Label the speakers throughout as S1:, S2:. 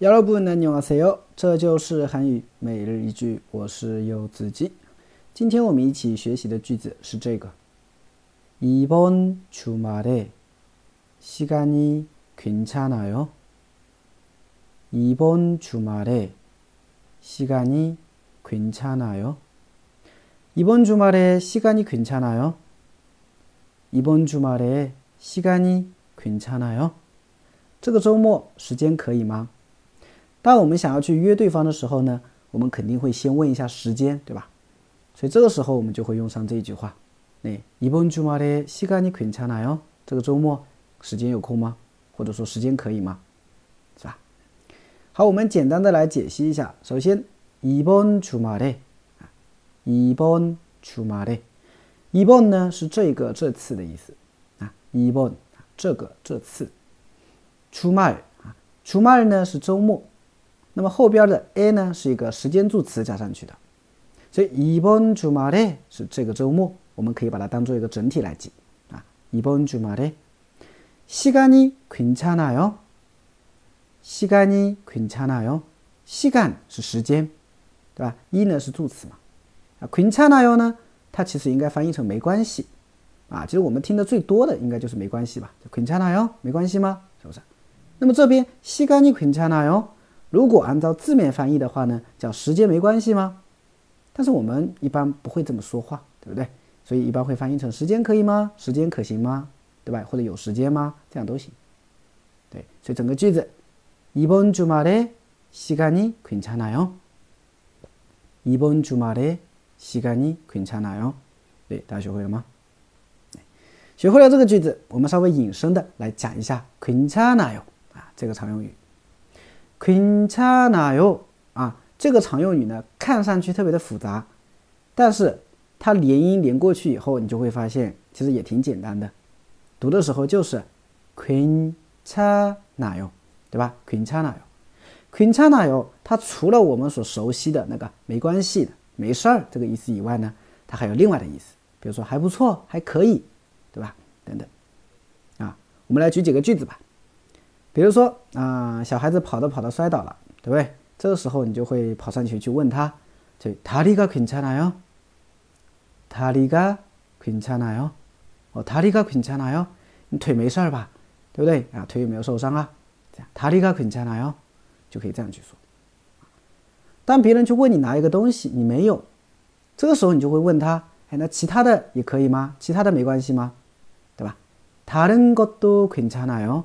S1: 여러분 안녕하세요. 这就是韩语每日一句，我是柚子鸡。今天我们一起学习的句子是这个：이번주말에시간이괜찮아 요？ 이번주말에시간이괜찮아 요？ 이번주말에시간이괜찮아 요？ 이번주말에시간이괜찮아 요？ 这个周末时间可以吗？ 当我们想要去约对方的时候呢，我们肯定会先问一下时间，对吧？所以这个时候我们就会用上这一句话：那이번주말에시간이괜찮아 요？ 这个周末时间有空吗？或者说时间可以吗？是吧？好，我们简单的来解析一下。首先，이번주말 에， 啊，이번주말 에， 이번呢是这个这次的意思啊，이번这个这次，주말啊，주말呢是周末。 那么后边的 a 呢是一个时间助词加上去的，所以이번주말에是这个周末，我们可以把它当做一个整体来记啊。이번주말에시간이괜찮아 요？ 시간이괜찮아 요？ 시간是时间，对吧？이呢是助词嘛？啊，괜찮아요呢，它其实应该翻译成没关系啊。其实我们听的最多的应该就是没关系吧？괜찮아 요？ 没关系吗？是不是？那么这边시간이괜찮아 요？ 如果按照字面翻译的话呢，叫时间没关系吗？但是我们一般不会这么说话，对不对？所以一般会翻译成时间可以吗？时间可行吗？对吧？或者有时间吗？这样都行。对，所以整个句子，이번주말에시간이괜찮아 요？ 이번주말에시간이괜찮아 요？ 对，大家学会了吗？学会了这个句子，我们稍微引申的来讲一下괜찮아 요？ 啊，这个常用语。 괜찮아 요？ 啊，这个常用语呢，看上去特别的复杂，但是它连音连过去以后，你就会发现其实也挺简单的。读的时候就是괜찮아 요， 对吧？괜찮아 요， 괜찮아 요， 它除了我们所熟悉的那个没关系的、没事儿这个意思以外呢，它还有另外的意思，比如说还不错、还可以，对吧？等等。啊，我们来举几个句子吧。 比如说啊，小孩子跑着跑着摔倒了，对不对？这个时候你就会跑上去去问他，就다리가괜찮아 요？ 다리가괜찮아 요？ 哦，다리가괜찮아 요？ 你腿没事儿吧？对不对？啊，腿有没有受伤啊？这样，다리가괜찮아 요？ 就可以这样去说。当别人去问你拿一个东西，你没有，这个时候你就会问他，哎，那其他的也可以吗？其他的没关系吗？对吧？다른것도괜찮아 요？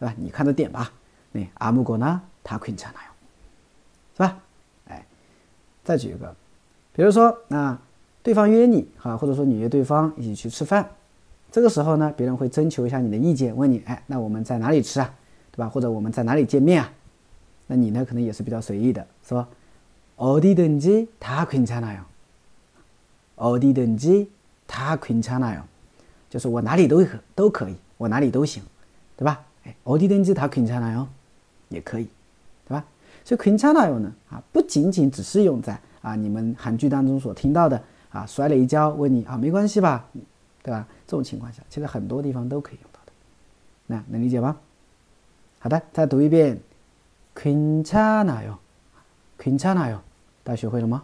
S1: 对吧？你看着点吧。那아무거나다괜찮아 요， 是吧？哎，再举一个，比如说啊，对方约你啊，或者说你约对方一起去吃饭，这个时候呢，别人会征求一下你的意见，问你，哎，那我们在哪里吃啊？对吧？或者我们在哪里见面啊？那你呢，可能也是比较随意的，说어디든지다괜찮아 요， 어디든지다괜찮아 요。 就是我哪里都可都可以，我哪里都行，对吧？ 哎，어디든지다괜찮아 요， 也可以，对吧？所以괜찮아요呢，啊，不仅仅只是用在啊你们韩剧当中所听到的啊摔了一跤问你啊没关系吧，对吧？这种情况下，其实很多地方都可以用到的，那能理解吗？好的，再读一遍，괜찮아 요， 괜찮아 요， 大家学会了吗？